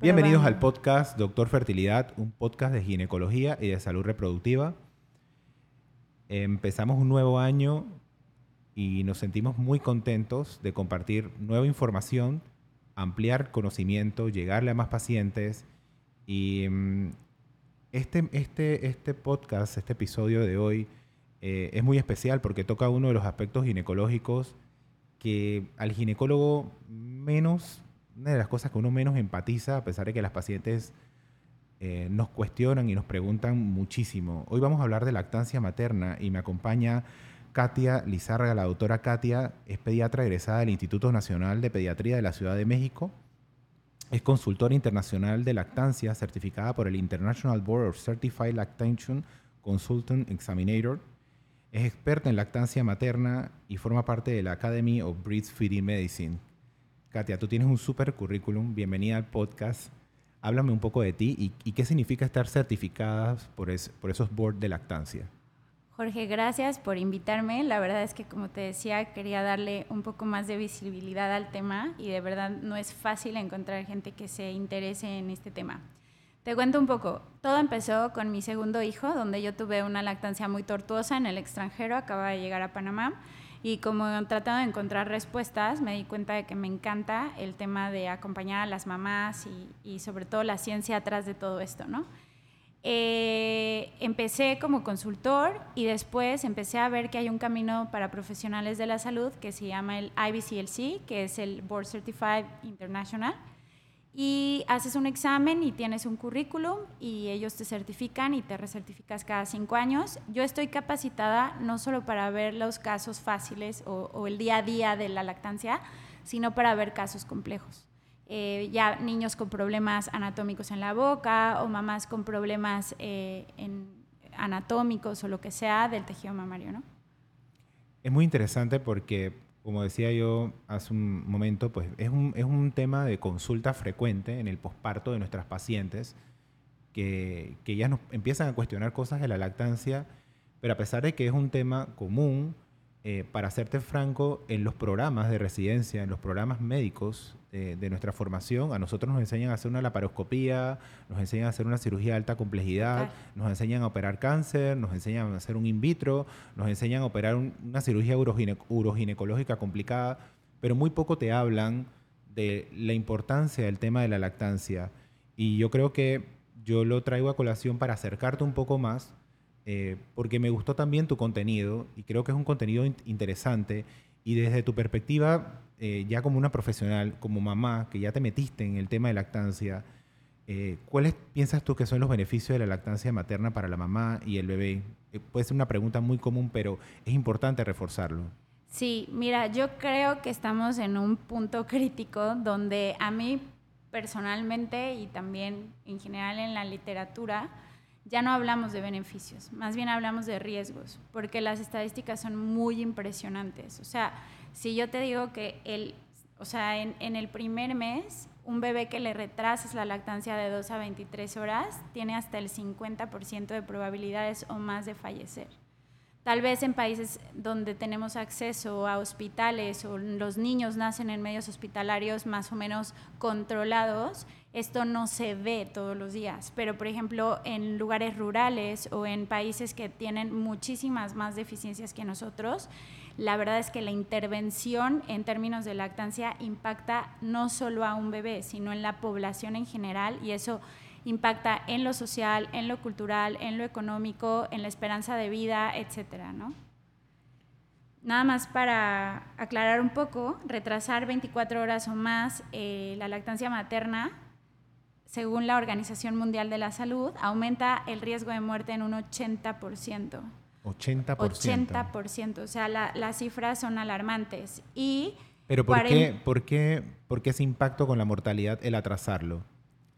Bienvenidos al podcast Doctor Fertilidad, un podcast de ginecología y de salud reproductiva. Empezamos un nuevo año y nos sentimos muy contentos de compartir nueva información, ampliar conocimiento, llegarle a más pacientes. Y mm, este, este, este podcast, este episodio de hoy, eh, es muy especial porque toca uno de los aspectos ginecológicos que al ginecólogo menos una de las cosas que uno menos empatiza, a pesar de que las pacientes eh, nos cuestionan y nos preguntan muchísimo. Hoy vamos a hablar de lactancia materna y me acompaña Katia Lizarga, la doctora Katia, es pediatra egresada del Instituto Nacional de Pediatría de la Ciudad de México. Es consultora internacional de lactancia certificada por el International Board of Certified Lactation Consultant Examinator. Es experta en lactancia materna y forma parte de la Academy of Breastfeeding Medicine, Katia, tú tienes un super currículum. Bienvenida al podcast. Háblame un poco de ti y, qué significa estar certificada por, esos boards de lactancia. Jorge, gracias por invitarme. La verdad es que, como te decía, quería darle un poco más de visibilidad al tema y de verdad no es fácil encontrar gente que se interese en este tema. Te cuento un poco. Todo empezó con mi segundo hijo, donde yo tuve una lactancia muy tortuosa en el extranjero, acaba de llegar a Panamá y como tratando de encontrar respuestas, me di cuenta de que me encanta el tema de acompañar a las mamás y, sobre todo la ciencia atrás de todo esto, ¿no? Eh, empecé como consultor y después empecé a ver que hay un camino para profesionales de la salud que se llama el IBCLC, que es el Board Certified International y haces un examen y tienes un currículum y ellos te certifican y te recertificas cada cinco años. Yo estoy capacitada no solo para ver los casos fáciles o, el día a día de la lactancia, sino para ver casos complejos. Eh, ya niños con problemas anatómicos en la boca o mamás con problemas eh, anatómicos o lo que sea del tejido mamario, ¿no? Es muy interesante porque como decía yo hace un momento, pues es un, es un tema de consulta frecuente en el posparto de nuestras pacientes, que, que ya nos empiezan a cuestionar cosas de la lactancia, pero a pesar de que es un tema común, eh, para serte franco, en los programas de residencia, en los programas médicos de, nuestra formación, a nosotros nos enseñan a hacer una laparoscopía, nos enseñan a hacer una cirugía de alta complejidad, nos enseñan a operar cáncer, nos enseñan a hacer un in vitro, nos enseñan a operar una cirugía uroginecológica complicada, pero muy poco te hablan de la importancia del tema de la lactancia. Y yo creo que yo lo traigo a colación para acercarte un poco más, eh, porque me gustó también tu contenido y creo que es un contenido interesante. Y desde tu perspectiva, eh, ya como una profesional, como mamá, que ya te metiste en el tema de lactancia, eh, ¿cuáles piensas tú que son los beneficios de la lactancia materna para la mamá y el bebé? Eh, puede ser una pregunta muy común, pero es importante reforzarlo. Sí, mira, yo creo que estamos en un punto crítico donde a mí personalmente y también en general en la literatura, ya no hablamos de beneficios, más bien hablamos de riesgos, porque las estadísticas son muy impresionantes. O sea, si yo te digo que el, o sea, en, en el primer mes, un bebé que le retrases la lactancia de 2 a 23 horas tiene hasta el 50% de probabilidades o más de fallecer. Tal vez en países donde tenemos acceso a hospitales o los niños nacen en medios hospitalarios más o menos controlados, esto no se ve todos los días. Pero, por ejemplo, en lugares rurales o en países que tienen muchísimas más deficiencias que nosotros, la verdad es que la intervención en términos de lactancia impacta no solo a un bebé, sino en la población en general y eso impacta en lo social, en lo cultural, en lo económico, en la esperanza de vida, etcétera, ¿no? Nada más para aclarar un poco, retrasar 24 horas o más eh, la lactancia materna, según la Organización Mundial de la Salud, aumenta el riesgo de muerte en un 80%. 80%. 80%, o sea, las cifras son alarmantes. Y Pero ¿por qué, por, qué, ¿por qué ese impacto con la mortalidad el atrasarlo?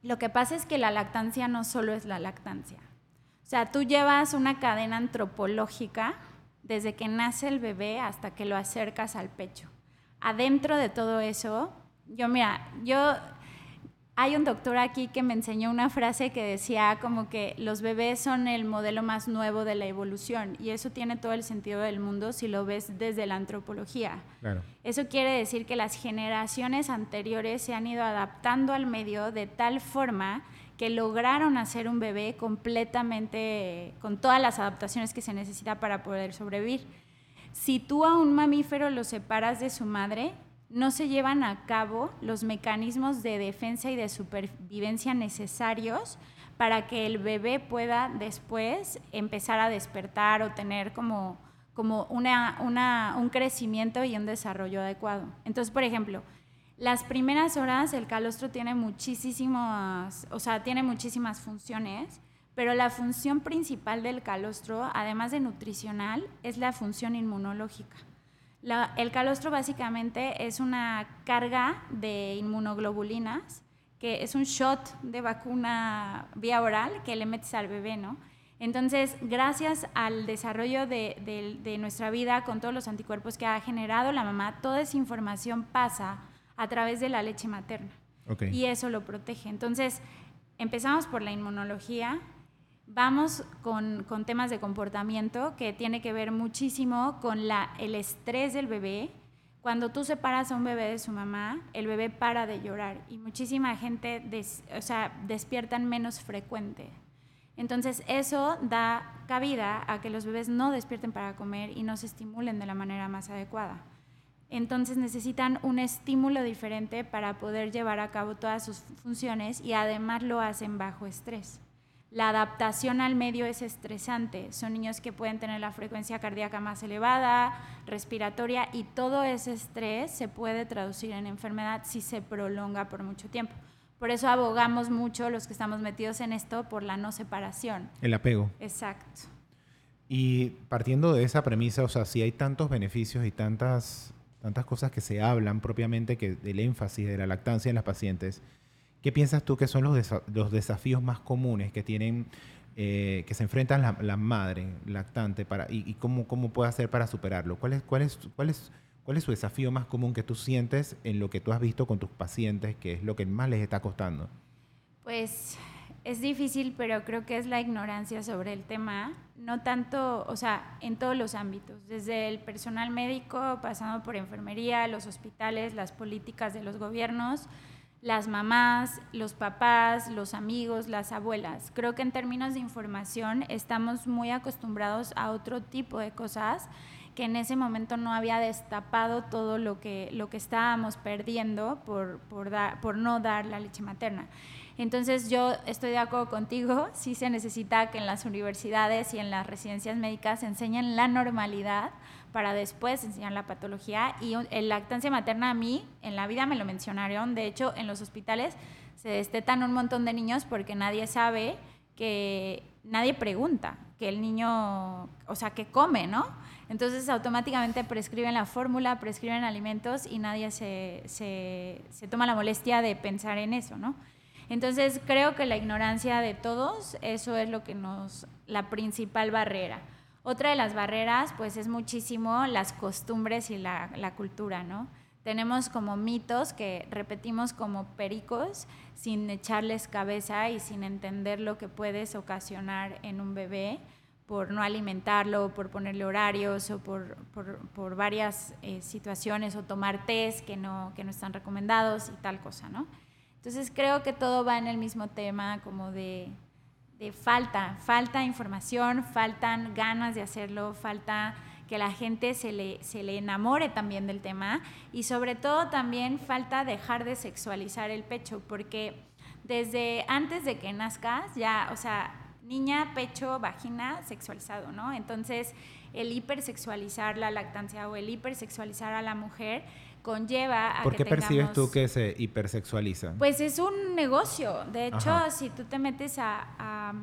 Lo que pasa es que la lactancia no solo es la lactancia. O sea, tú llevas una cadena antropológica desde que nace el bebé hasta que lo acercas al pecho. Adentro de todo eso, yo mira, yo hay un doctor aquí que me enseñó una frase que decía como que los bebés son el modelo más nuevo de la evolución y eso tiene todo el sentido del mundo si lo ves desde la antropología. Eso quiere decir que las generaciones anteriores se han ido adaptando al medio de tal forma que lograron hacer un bebé completamente con todas las adaptaciones que se necesita para poder sobrevivir. Si tú a un mamífero lo separas de su madre, no se llevan a cabo los mecanismos de defensa y de supervivencia necesarios para que el bebé pueda después empezar a despertar o tener como, como una, un crecimiento y un desarrollo adecuado. Entonces, por ejemplo, las primeras horas el calostro tiene muchísimas, o sea, tiene muchísimas funciones, pero la función principal del calostro, además de nutricional, es la función inmunológica el calostro básicamente es una carga de inmunoglobulinas, que es un shot de vacuna vía oral que le metes al bebé, ¿no? Entonces, gracias al desarrollo de, nuestra vida con todos los anticuerpos que ha generado la mamá, toda esa información pasa a través de la leche materna. Y eso lo protege. Entonces, empezamos por la inmunología, Vamos con, temas de comportamiento que tiene que ver muchísimo con el estrés del bebé. Cuando tú separas a un bebé de su mamá, el bebé para de llorar y muchísima gente o sea, despiertan menos frecuente. Entonces eso da cabida a que los bebés no despierten para comer y no se estimulen de la manera más adecuada. Entonces necesitan un estímulo diferente para poder llevar a cabo todas sus funciones y además lo hacen bajo estrés. La adaptación al medio es estresante. Son niños que pueden tener la frecuencia cardíaca más elevada, respiratoria, y todo ese estrés se puede traducir en enfermedad si se prolonga por mucho tiempo. Por eso abogamos mucho los que estamos metidos en esto por la no separación. El apego. Exacto. Y partiendo de esa premisa, o sea, si hay tantos beneficios y tantas, tantas cosas que se hablan propiamente que del énfasis de la lactancia en las pacientes, ¿Qué piensas tú que son los, los desafíos más comunes que tienen, eh, que se enfrentan la, la, madre lactante para, y, cómo, cómo puede hacer para superarlo? ¿Cuál es, cuál, es, cuál, es, ¿Cuál es su desafío más común que tú sientes en lo que tú has visto con tus pacientes, que es lo que más les está costando? Pues es difícil, pero creo que es la ignorancia sobre el tema, no tanto, o sea, en todos los ámbitos, desde el personal médico, pasando por enfermería, los hospitales, las políticas de los gobiernos, las mamás, los papás, los amigos, las abuelas. Creo que en términos de información estamos muy acostumbrados a otro tipo de cosas que en ese momento no había destapado todo lo que, lo que estábamos perdiendo por, por, por no dar la leche materna. Entonces yo estoy de acuerdo contigo, sí se necesita que en las universidades y en las residencias médicas se enseñen la normalidad para después enseñar la patología. Y en lactancia materna a mí, en la vida me lo mencionaron, de hecho en los hospitales se destetan un montón de niños porque nadie sabe que, nadie pregunta que el niño, o sea, que come, ¿no? Entonces automáticamente prescriben la fórmula, prescriben alimentos y nadie se, se, se toma la molestia de pensar en eso, ¿no? Entonces creo que la ignorancia de todos, eso es lo que nos, la principal barrera. Otra de las barreras, pues, es muchísimo las costumbres y la, cultura, ¿no? Tenemos como mitos que repetimos como pericos sin echarles cabeza y sin entender lo que puedes ocasionar en un bebé por no alimentarlo, por ponerle horarios o por, por, varias eh, situaciones o tomar test que no, que no están recomendados y tal cosa, ¿no? Entonces creo que todo va en el mismo tema como de falta, falta información, faltan ganas de hacerlo, falta que la gente se le, se le enamore también del tema y sobre todo también falta dejar de sexualizar el pecho, porque desde antes de que nazcas ya, o sea, niña, pecho, vagina, sexualizado, ¿no? Entonces, el hipersexualizar la lactancia o el hipersexualizar a la mujer conlleva a ¿Por qué percibes tú que se hipersexualiza? Pues es un negocio. De hecho, si tú te metes a,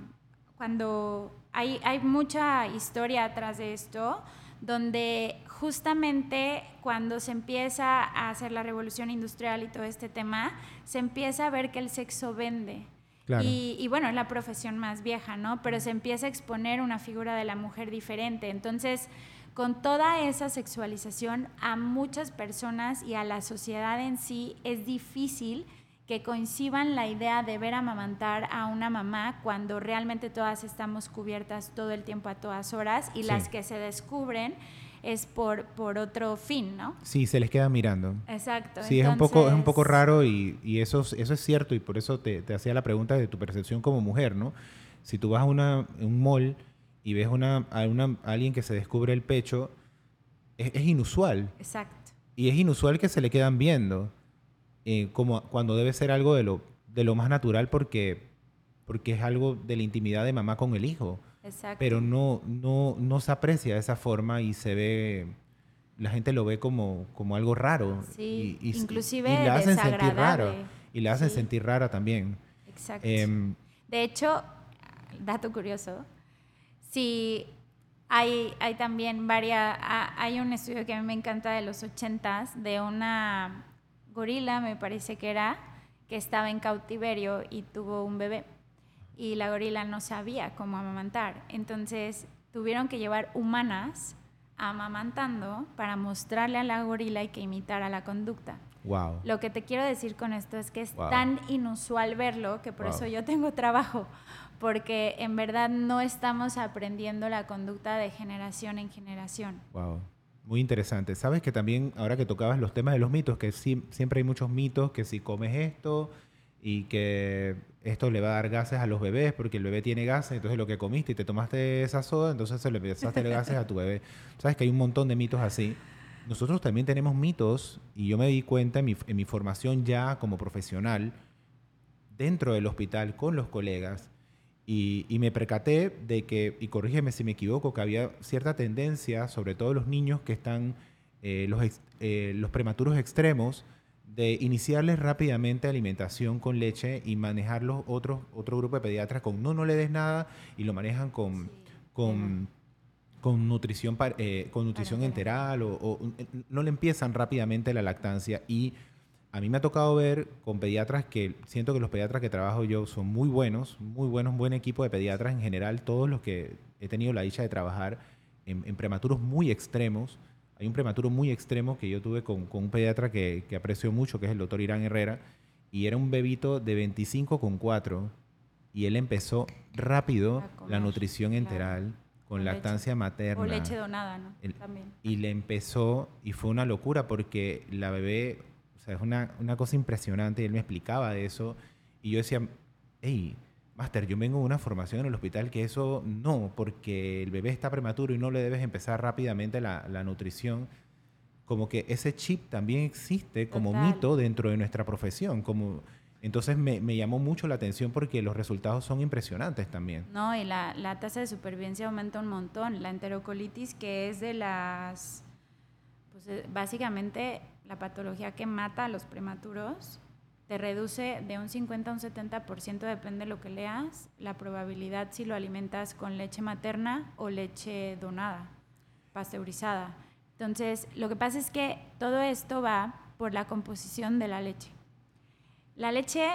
cuando hay, hay mucha historia atrás de esto, donde justamente cuando se empieza a hacer la revolución industrial y todo este tema, se empieza a ver que el sexo vende. Y, y, bueno, es la profesión más vieja, ¿no? Pero se empieza a exponer una figura de la mujer diferente. Entonces, con toda esa sexualización a muchas personas y a la sociedad en sí es difícil que coincidan la idea de ver amamantar a una mamá cuando realmente todas estamos cubiertas todo el tiempo a todas horas y las que se descubren es por, por otro fin, ¿no? Sí, se les queda mirando. Exacto. Sí, es, un poco, es un poco raro y, y, eso, eso es cierto y por eso te, te, hacía la pregunta de tu percepción como mujer, ¿no? Si tú vas a, una, un mall y ves una, a, una, alguien que se descubre el pecho, es, es inusual. Exacto. Y es inusual que se le quedan viendo. Eh, como cuando debe ser algo de lo, de lo más natural porque, porque es algo de la intimidad de mamá con el hijo. Exacto. Pero no, no, no se aprecia de esa forma y se ve, la gente lo ve como, como algo raro. Sí, y, y, inclusive y la hacen sentir raro. Y la hacen sí. sentir rara también. Exacto. Eh, de hecho, dato curioso, si hay, hay también varias, hay un estudio que a mí me encanta de los ochentas, de una gorila, me parece que era, que estaba en cautiverio y tuvo un bebé. Y la gorila no sabía cómo amamantar. Entonces tuvieron que llevar humanas amamantando para mostrarle a la gorila y que imitara la conducta. Wow. Lo que te quiero decir con esto es que es Wow. tan inusual verlo que por Wow. eso yo tengo trabajo, porque en verdad no estamos aprendiendo la conducta de generación en generación. Wow. Muy interesante. Sabes que también, ahora que tocabas los temas de los mitos, que sí, siempre hay muchos mitos, que si comes esto y que esto le va a dar gases a los bebés porque el bebé tiene gases, entonces lo que comiste y te tomaste esa soda, entonces se le empezaste a dar gases a tu bebé. Sabes que hay un montón de mitos así. Nosotros también tenemos mitos y yo me di cuenta en mi, en mi formación ya como profesional dentro del hospital con los colegas y, y, me percaté de que, y corrígeme si me equivoco, que había cierta tendencia, sobre todo los niños que están, eh, los, ex, eh, los prematuros extremos, de iniciarles rápidamente alimentación con leche y manejarlos otros, otro grupo de pediatras con no, no le des nada y lo manejan con, Sí. con, con nutrición, eh, con nutrición enteral o, o no le empiezan rápidamente la lactancia. Y a mí me ha tocado ver con pediatras que siento que los pediatras que trabajo yo son muy buenos, muy buenos, buen equipo de pediatras en general, todos los que he tenido la dicha de trabajar en, en prematuros muy extremos. Hay un prematuro muy extremo que yo tuve con, con un pediatra que, que, aprecio mucho, que es el doctor Irán Herrera, y era un bebito de 25 con 4, y él empezó rápido la nutrición enteral. claro. Con, lactancia leche. materna. O leche donada, ¿no? El, También. Y le empezó, y fue una locura porque la bebé o sea, es una, una, cosa impresionante y él me explicaba de eso y yo decía, hey, Master, yo vengo de una formación en el hospital que eso no, porque el bebé está prematuro y no le debes empezar rápidamente la, la nutrición. Como que ese chip también existe como Total. mito dentro de nuestra profesión. Como, entonces me, me, llamó mucho la atención porque los resultados son impresionantes también. No, y la, la tasa de supervivencia aumenta un montón. La enterocolitis, que es de las, pues eh, básicamente la patología que mata a los prematuros, te reduce de un 50 a un 70%, depende de lo que leas, la probabilidad si lo alimentas con leche materna o leche donada, pasteurizada. Entonces, lo que pasa es que todo esto va por la composición de la leche. La leche,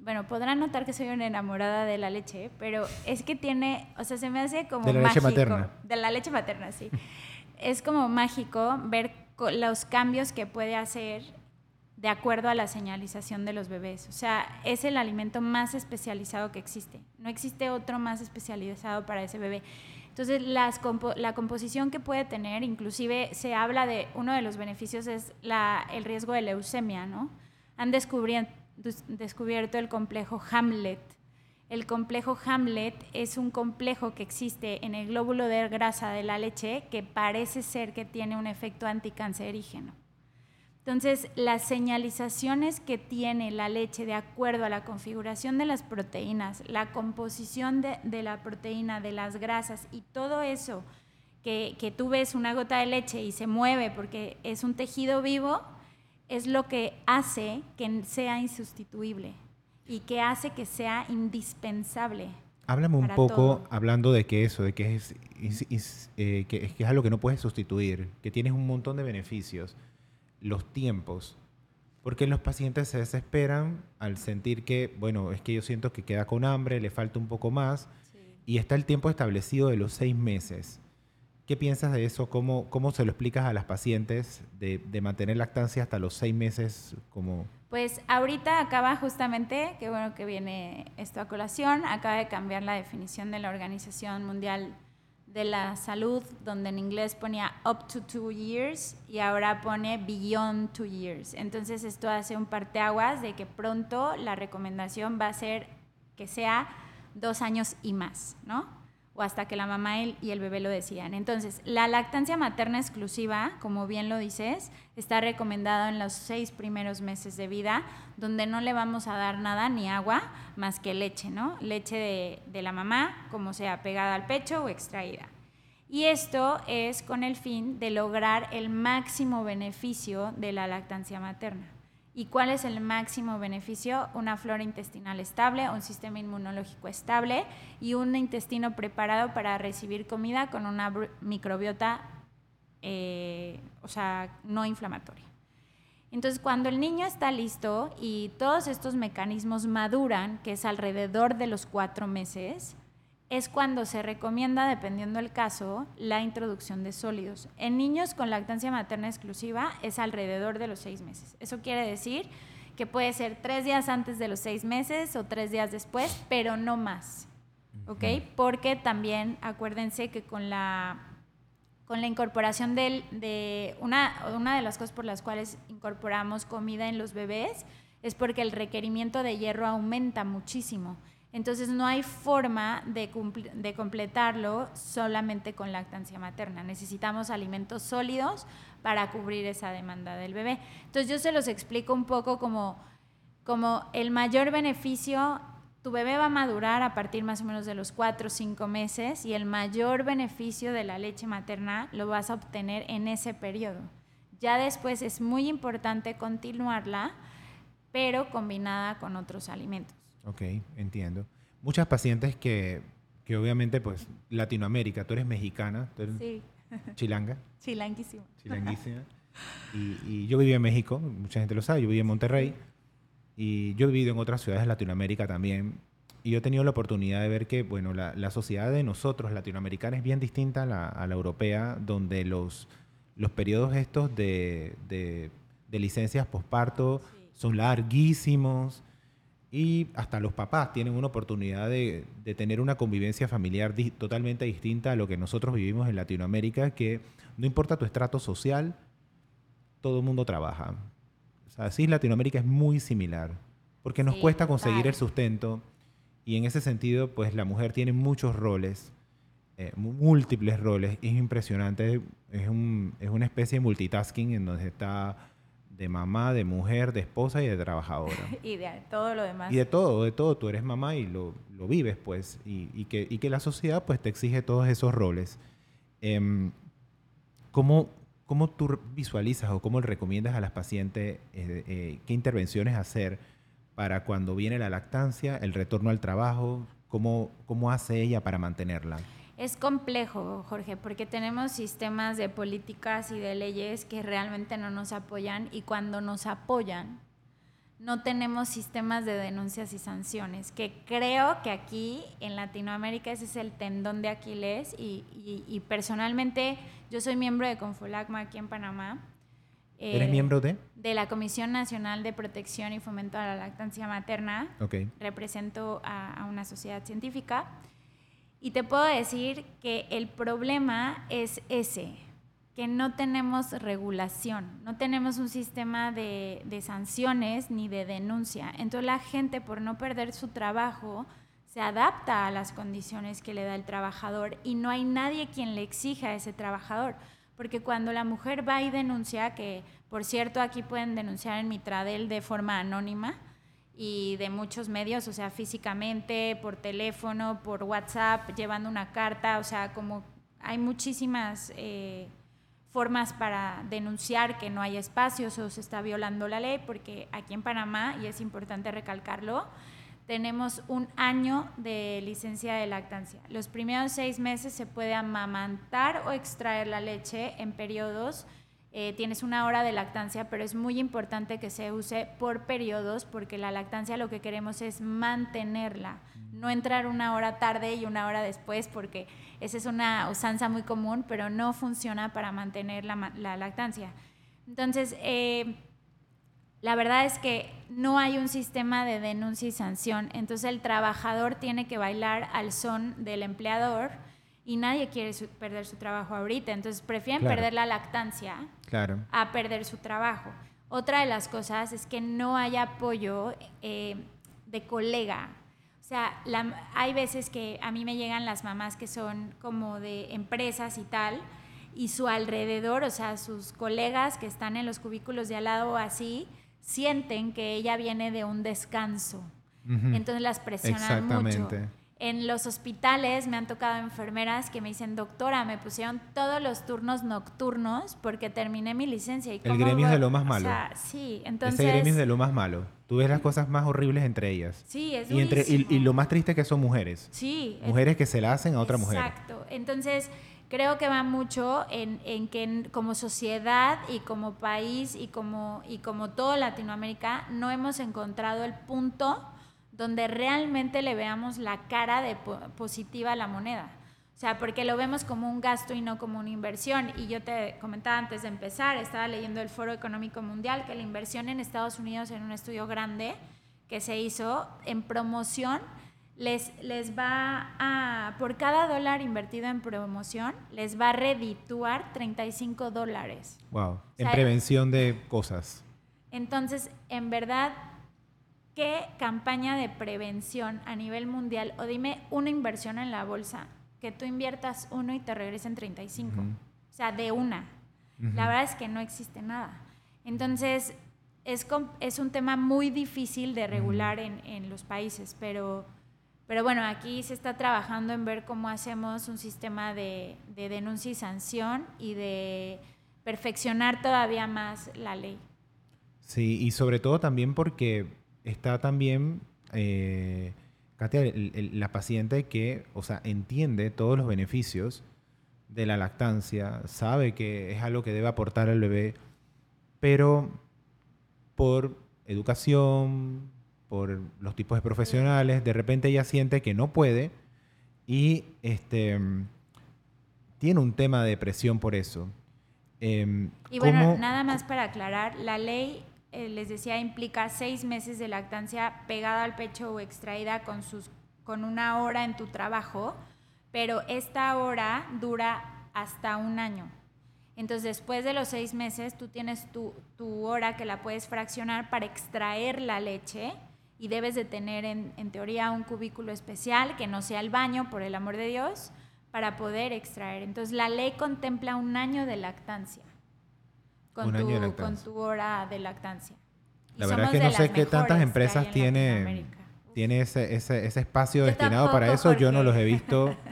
bueno, podrán notar que soy una enamorada de la leche, pero es que tiene, o sea, se me hace como de la mágico. leche materna. De la leche materna, sí. es como mágico ver los cambios que puede hacer de acuerdo a la señalización de los bebés. O sea, es el alimento más especializado que existe. No existe otro más especializado para ese bebé. Entonces, las compo la composición que puede tener, inclusive se habla de, uno de los beneficios es la, el riesgo de leucemia, ¿no? Han descubierto el complejo Hamlet. El complejo Hamlet es un complejo que existe en el glóbulo de grasa de la leche que parece ser que tiene un efecto anticancerígeno. Entonces, las señalizaciones que tiene la leche de acuerdo a la configuración de las proteínas, la composición de, la proteína, de las grasas y todo eso que, que, tú ves una gota de leche y se mueve porque es un tejido vivo, es lo que hace que sea insustituible y que hace que sea indispensable. Háblame un poco, todo. hablando de que eso, de que es, es, es eh, que, es, que es algo que no puedes sustituir, que tienes un montón de beneficios los tiempos. Porque los pacientes se desesperan al sentir que, bueno, es que yo siento que queda con hambre, le falta un poco más, sí. y está el tiempo establecido de los seis meses. ¿Qué piensas de eso? ¿Cómo, cómo se lo explicas a las pacientes de, de mantener lactancia hasta los seis meses como, Pues ahorita acaba justamente, qué bueno que viene esto a colación, acaba de cambiar la definición de la Organización Mundial de la Salud, donde en inglés ponía up to two years y ahora pone beyond two years. Entonces esto hace un parteaguas de que pronto la recomendación va a ser que sea dos años y más, ¿no? O hasta que la mamá y el bebé lo decidan. Entonces, la lactancia materna exclusiva, como bien lo dices, está recomendado en los seis primeros meses de vida, donde no le vamos a dar nada ni agua más que leche, ¿no? Leche de, de la mamá, como sea pegada al pecho o extraída. Y esto es con el fin de lograr el máximo beneficio de la lactancia materna. ¿Y cuál es el máximo beneficio? Una flora intestinal estable, un sistema inmunológico estable y un intestino preparado para recibir comida con una microbiota, eh, o sea, no inflamatoria. Entonces, cuando el niño está listo y todos estos mecanismos maduran, que es alrededor de los cuatro meses, es cuando se recomienda, dependiendo del caso, la introducción de sólidos. En niños con lactancia materna exclusiva es alrededor de los seis meses. Eso quiere decir que puede ser tres días antes de los seis meses o tres días después, pero no más. ¿Ok? Porque también acuérdense que con la, con la incorporación de una, una de las cosas por las cuales incorporamos comida en los bebés es porque el requerimiento de hierro aumenta muchísimo. Entonces no hay forma de, de, completarlo solamente con lactancia materna. Necesitamos alimentos sólidos para cubrir esa demanda del bebé. Entonces yo se los explico un poco como, como el mayor beneficio, tu bebé va a madurar a partir más o menos de los cuatro o cinco meses y el mayor beneficio de la leche materna lo vas a obtener en ese periodo. Ya después es muy importante continuarla, pero combinada con otros alimentos. Ok, entiendo. Muchas pacientes que, que obviamente, pues, Latinoamérica, tú eres mexicana, tú eres sí. chilanga. Chilanguísima. Chilanguísima. Y, y, yo viví en México, mucha gente lo sabe, yo viví en Monterrey. Y yo he vivido en otras ciudades de Latinoamérica también. Y yo he tenido la oportunidad de ver que, bueno, la, la sociedad de nosotros, latinoamericanos, es bien distinta a la, a la europea, donde los, los periodos estos de, de, de licencias posparto son larguísimos y hasta los papás tienen una oportunidad de, tener una convivencia familiar totalmente distinta a lo que nosotros vivimos en Latinoamérica, que no importa tu estrato social, todo el mundo trabaja. O sea, sí, Latinoamérica es muy similar, porque nos cuesta conseguir el sustento y en ese sentido, pues la mujer tiene muchos roles, eh, múltiples roles, es impresionante, es, un, es una especie de multitasking en donde está de mamá, de mujer, de esposa y de trabajadora. y de todo lo demás. Y de todo, de todo. Tú eres mamá y lo, lo vives, pues. Y, y, que, y, que, la sociedad, pues, te exige todos esos roles. Eh, ¿cómo, ¿cómo, tú visualizas o cómo le recomiendas a las pacientes eh, eh, qué intervenciones hacer para cuando viene la lactancia, el retorno al trabajo? ¿Cómo, cómo hace ella para mantenerla? Es complejo, Jorge, porque tenemos sistemas de políticas y de leyes que realmente no nos apoyan y cuando nos apoyan no tenemos sistemas de denuncias y sanciones, que creo que aquí en Latinoamérica ese es el tendón de Aquiles y, personalmente yo soy miembro de Confolagma aquí en Panamá. ¿Eres eh, miembro de? De la Comisión Nacional de Protección y Fomento a la Lactancia Materna. Okay. Represento a, a una sociedad científica. Y te puedo decir que el problema es ese, que no tenemos regulación, no tenemos un sistema de, sanciones ni de denuncia. Entonces la gente, por no perder su trabajo, se adapta a las condiciones que le da el trabajador y no hay nadie quien le exija a ese trabajador. Porque cuando la mujer va y denuncia, que por cierto aquí pueden denunciar en Mitradel de forma anónima, y de muchos medios, o sea, físicamente, por teléfono, por WhatsApp, llevando una carta, o sea, como hay muchísimas eh, formas para denunciar que no hay espacios o se está violando la ley, porque aquí en Panamá, y es importante recalcarlo, tenemos un año de licencia de lactancia. Los primeros seis meses se puede amamantar o extraer la leche en periodos eh, tienes una hora de lactancia, pero es muy importante que se use por periodos porque la lactancia lo que queremos es mantenerla, no entrar una hora tarde y una hora después porque esa es una usanza muy común, pero no funciona para mantener la, lactancia. Entonces, eh, la verdad es que no hay un sistema de denuncia y sanción, entonces el trabajador tiene que bailar al son del empleador y nadie quiere perder su trabajo ahorita, entonces prefieren perder la lactancia claro. a perder su trabajo. Otra de las cosas es que no hay apoyo eh, de colega. O sea, hay veces que a mí me llegan las mamás que son como de empresas y tal, y su alrededor, o sea, sus colegas que están en los cubículos de al lado así, sienten que ella viene de un descanso. Entonces las presionan mucho. En los hospitales me han tocado enfermeras que me dicen, doctora, me pusieron todos los turnos nocturnos porque terminé mi licencia. ¿Y el gremio es de lo más malo. sí, entonces... Ese gremio es de lo más malo. Tú ves las cosas más horribles entre ellas. Sí, es y, entre, y, lo más triste es que son mujeres. Sí. Mujeres que se la hacen a otra mujer. Exacto. Entonces creo que va mucho en, en que como sociedad y como país y como, y como todo Latinoamérica no hemos encontrado el punto donde realmente le veamos la cara de positiva a la moneda. O sea, porque lo vemos como un gasto y no como una inversión. Y yo te comentaba antes de empezar, estaba leyendo el Foro Económico Mundial, que la inversión en Estados Unidos en un estudio grande que se hizo en promoción les, les va a, por cada dólar invertido en promoción, les va a redituar 35 dólares. Wow, en prevención de cosas. Entonces, en verdad, ¿qué campaña de prevención a nivel mundial? O dime una inversión en la bolsa, que tú inviertas uno y te regresen 35. O sea, de una. La verdad es que no existe nada. Entonces, es, es un tema muy difícil de regular en, en los países, pero pero bueno, aquí se está trabajando en ver cómo hacemos un sistema de, denuncia y sanción y de perfeccionar todavía más la ley. Sí, y sobre todo también porque está también, eh, Katia, la paciente que, o sea, entiende todos los beneficios de la lactancia, sabe que es algo que debe aportar al bebé, pero por educación, por los tipos de profesionales, de repente ella siente que no puede y este, tiene un tema de depresión por eso. Em, y bueno, nada más para aclarar, la ley, eh, les decía, implica seis meses de lactancia pegada al pecho o extraída con, sus, con una hora en tu trabajo, pero esta hora dura hasta un año. Entonces, después de los seis meses, tú tienes tu, tu hora que la puedes fraccionar para extraer la leche y debes de tener en, teoría un cubículo especial que no sea el baño, por el amor de Dios, para poder extraer. Entonces la ley contempla un año de lactancia con, tu, con tu hora de lactancia. La verdad es que no sé qué tantas empresas tiene, tiene ese, ese, ese espacio destinado para eso. Yo no los he visto.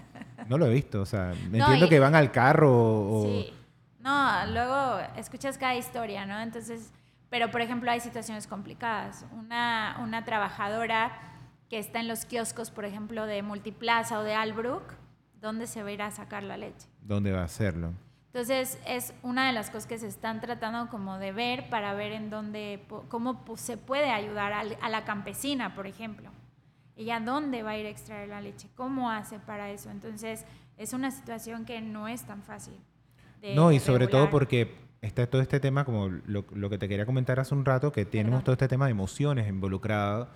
No lo he visto. O sea, me entiendo que van al carro o... Sí. No, luego escuchas cada historia, ¿no? Entonces pero, por ejemplo, hay situaciones complicadas. Una, una trabajadora que está en los kioscos, por ejemplo, de Multiplaza o de Albrook, ¿dónde se va a ir a sacar la leche? ¿Dónde va a hacerlo? Entonces, es una de las cosas que se están tratando como de ver para ver en dónde, cómo se puede ayudar a la campesina, por ejemplo. Ella dónde va a ir a extraer la leche, cómo hace para eso. Entonces, es una situación que no es tan fácil. no, y sobre todo porque está todo este tema, como lo, que te quería comentar hace un rato, que tenemos todo este tema de emociones involucradas,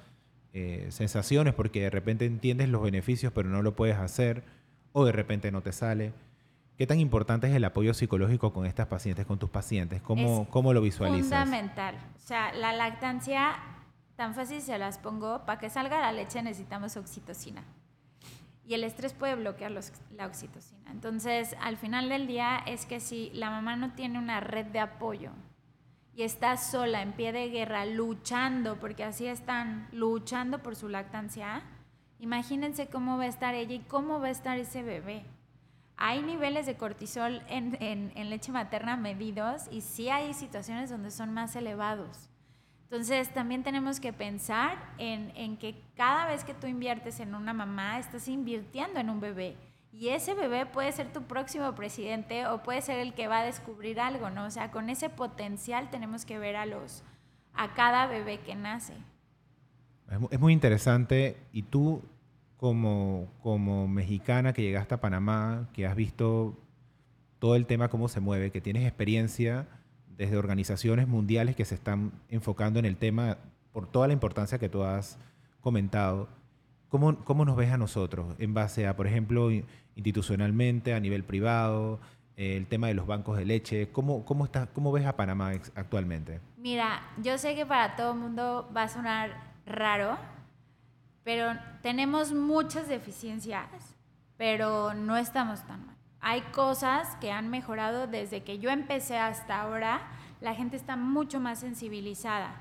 eh, sensaciones, porque de repente entiendes los beneficios, pero no lo puedes hacer, o de repente no te sale. ¿Qué tan importante es el apoyo psicológico con estas pacientes, con tus pacientes? ¿Cómo, cómo lo visualizas? Fundamental. O sea, la lactancia, tan fácil se las pongo, para que salga la leche necesitamos oxitocina y el estrés puede bloquear la oxitocina. Entonces, al final del día es que si la mamá no tiene una red de apoyo y está sola, en pie de guerra, luchando, porque así están, luchando por su lactancia, imagínense cómo va a estar ella y cómo va a estar ese bebé. Hay niveles de cortisol en, leche materna medidos y sí hay situaciones donde son más elevados. Entonces, también tenemos que pensar en, que cada vez que tú inviertes en una mamá, estás invirtiendo en un bebé. Y ese bebé puede ser tu próximo presidente o puede ser el que va a descubrir algo, ¿no? O sea, con ese potencial tenemos que ver a los a cada bebé que nace. Es muy interesante. Y tú, como, como mexicana que llegaste a Panamá, que has visto todo el tema, cómo se mueve, que tienes experiencia desde organizaciones mundiales que se están enfocando en el tema por toda la importancia que tú has comentado. ¿Cómo, cómo nos ves a nosotros en base a, por ejemplo, institucionalmente, a nivel privado, eh, el tema de los bancos de leche? ¿Cómo, cómo, está, ¿Cómo ves a Panamá actualmente? Mira, yo sé que para todo el mundo va a sonar raro, pero tenemos muchas deficiencias, pero no estamos tan mal. Hay cosas que han mejorado desde que yo empecé hasta ahora. La gente está mucho más sensibilizada.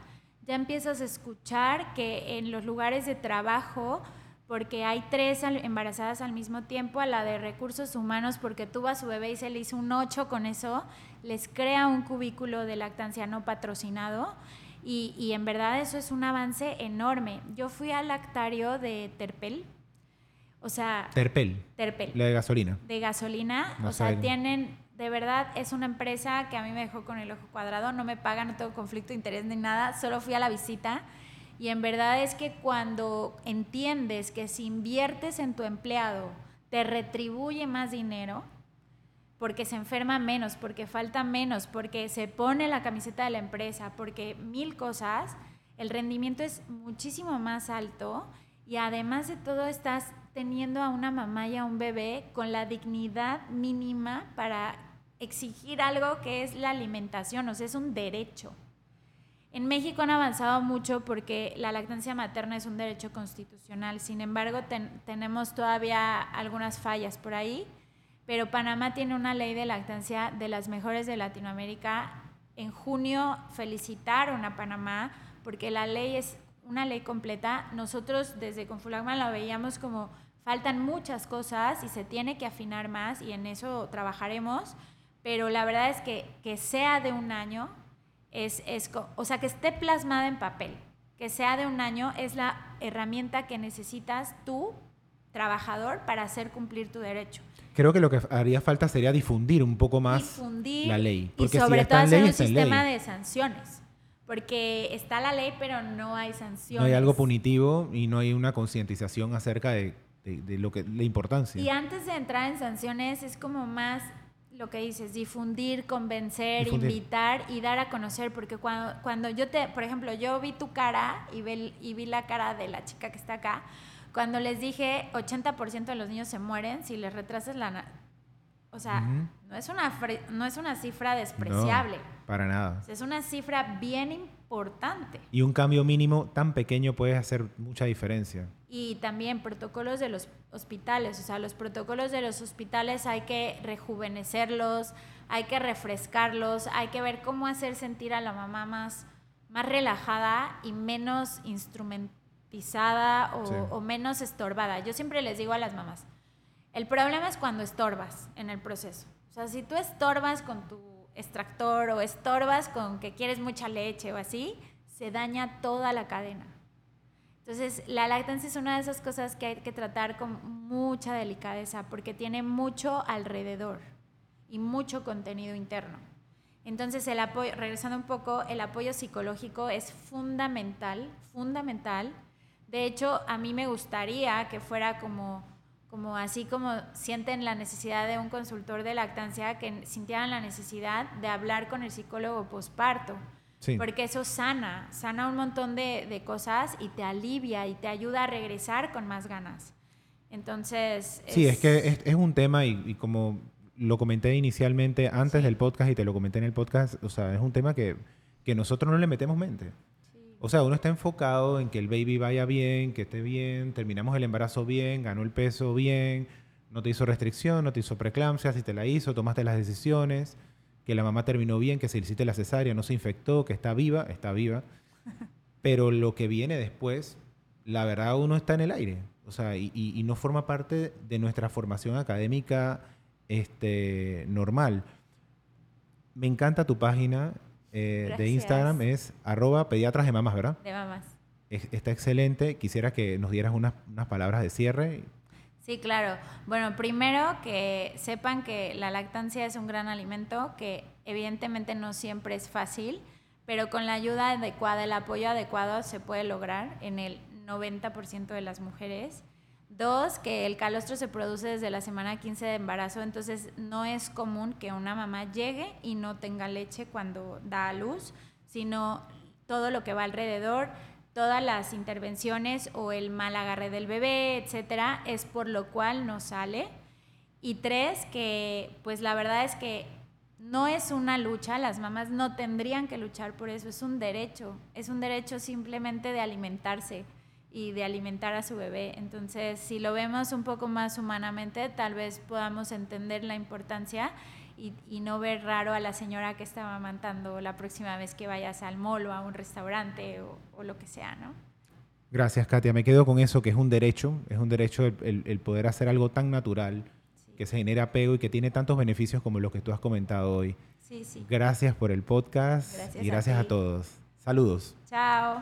Ya empiezas a escuchar que en los lugares de trabajo, porque hay tres embarazadas al mismo tiempo, a la de recursos humanos, porque tuvo a su bebé y se le hizo un ocho con eso, les crea un cubículo de lactancia no patrocinado. Y, y, en verdad eso es un avance enorme. Yo fui al lactario de Terpel, o sea... Terpel. Terpel. La de gasolina. De gasolina. o sea, tienen, de verdad, es una empresa que a mí me dejó con el ojo cuadrado, no me pagan, no tengo conflicto de interés ni nada, solo fui a la visita. Y en verdad es que cuando entiendes que si inviertes en tu empleado, te retribuye más dinero, porque se enferma menos, porque falta menos, porque se pone la camiseta de la empresa, porque mil cosas, el rendimiento es muchísimo más alto y además de todo estás teniendo a una mamá y a un bebé con la dignidad mínima para exigir algo que es la alimentación, o sea, es un derecho. En México han avanzado mucho porque la lactancia materna es un derecho constitucional, sin embargo tenemos todavía algunas fallas por ahí, pero Panamá tiene una ley de lactancia de las mejores de Latinoamérica. En junio felicitaron a Panamá porque la ley es una ley completa. Nosotros desde Confulagma la veíamos como faltan muchas cosas y se tiene que afinar más y en eso trabajaremos, pero la verdad es que que sea de un año, es, es, o sea, que esté plasmada en papel, que sea de un año es la herramienta que necesitas tú, trabajador, para hacer cumplir tu derecho. Creo que lo que haría falta sería difundir un poco más la ley. Porque y sobre todo hacer un sistema de sanciones. Porque está la ley, pero no hay sanciones. No hay algo punitivo y no hay una concientización acerca de de, lo que, la importancia. Y antes de entrar en sanciones es como más lo que dices, difundir, convencer, invitar y dar a conocer, porque cuando, cuando yo te, por ejemplo, yo vi tu cara y y vi la cara de la chica que está acá, cuando les dije 80% de los niños se mueren si les retrasas la... O sea, no, es una, no es una cifra despreciable. para nada. Es una cifra bien importante. Y un cambio mínimo tan pequeño puede hacer mucha diferencia y también protocolos de los hospitales. O sea, los protocolos de los hospitales hay que rejuvenecerlos, hay que refrescarlos, hay que ver cómo hacer sentir a la mamá más, más relajada y menos instrumentizada o, o menos estorbada. Yo siempre les digo a las mamás, el problema es cuando estorbas en el proceso. O sea, si tú estorbas con tu extractor o estorbas con que quieres mucha leche o así, se daña toda la cadena. Entonces, la lactancia es una de esas cosas que hay que tratar con mucha delicadeza porque tiene mucho alrededor y mucho contenido interno. Entonces, el apoyo, regresando un poco, el apoyo psicológico es fundamental, fundamental. De hecho, a mí me gustaría que fuera como, como así como sienten la necesidad de un consultor de lactancia, que sintieran la necesidad de hablar con el psicólogo posparto porque eso sana, sana un montón de, cosas y te alivia y te ayuda a regresar con más ganas. Entonces... Sí, es, que es, un tema y, como lo comenté inicialmente antes del podcast y te lo comenté en el podcast, o sea, es un tema que, que nosotros no le metemos mente. O sea, uno está enfocado en que el baby vaya bien, que esté bien, terminamos el embarazo bien, ganó el peso bien, no te hizo restricción, no te hizo preeclampsia, si te la hizo, tomaste las decisiones que la mamá terminó bien, que se le hiciste la cesárea, no se infectó, que está viva, está viva. Pero lo que viene después, la verdad uno está en el aire. O sea, y, no forma parte de nuestra formación académica este, normal. Me encanta tu página eh, de Instagram, es arroba pediatras de mamás, ¿verdad? De mamás. está excelente. Quisiera que nos dieras unas, unas palabras de cierre Sí, claro. Bueno, primero que sepan que la lactancia es un gran alimento, que evidentemente no siempre es fácil, pero con la ayuda adecuada, el apoyo adecuado se puede lograr en el 90% de las mujeres. Dos, que el calostro se produce desde la semana 15 de embarazo, entonces no es común que una mamá llegue y no tenga leche cuando da a luz, sino todo lo que va alrededor, todas las intervenciones o el mal agarre del bebé, etcétera, es por lo cual no sale. Y tres, que pues la verdad es que no es una lucha, las mamás no tendrían que luchar por eso, es un derecho, es un derecho simplemente de alimentarse y de alimentar a su bebé. Entonces, si lo vemos un poco más humanamente, tal vez podamos entender la importancia y, no ver raro a la señora que está amamantando la próxima vez que vayas al mall o a un restaurante o, lo que sea, ¿no? Gracias, Katia. Me quedo con eso, que es un derecho, es un derecho el, poder hacer algo tan natural, que se genera apego y que tiene tantos beneficios como los que tú has comentado hoy. Sí, sí. Gracias por el podcast y gracias a todos. Saludos. Chao.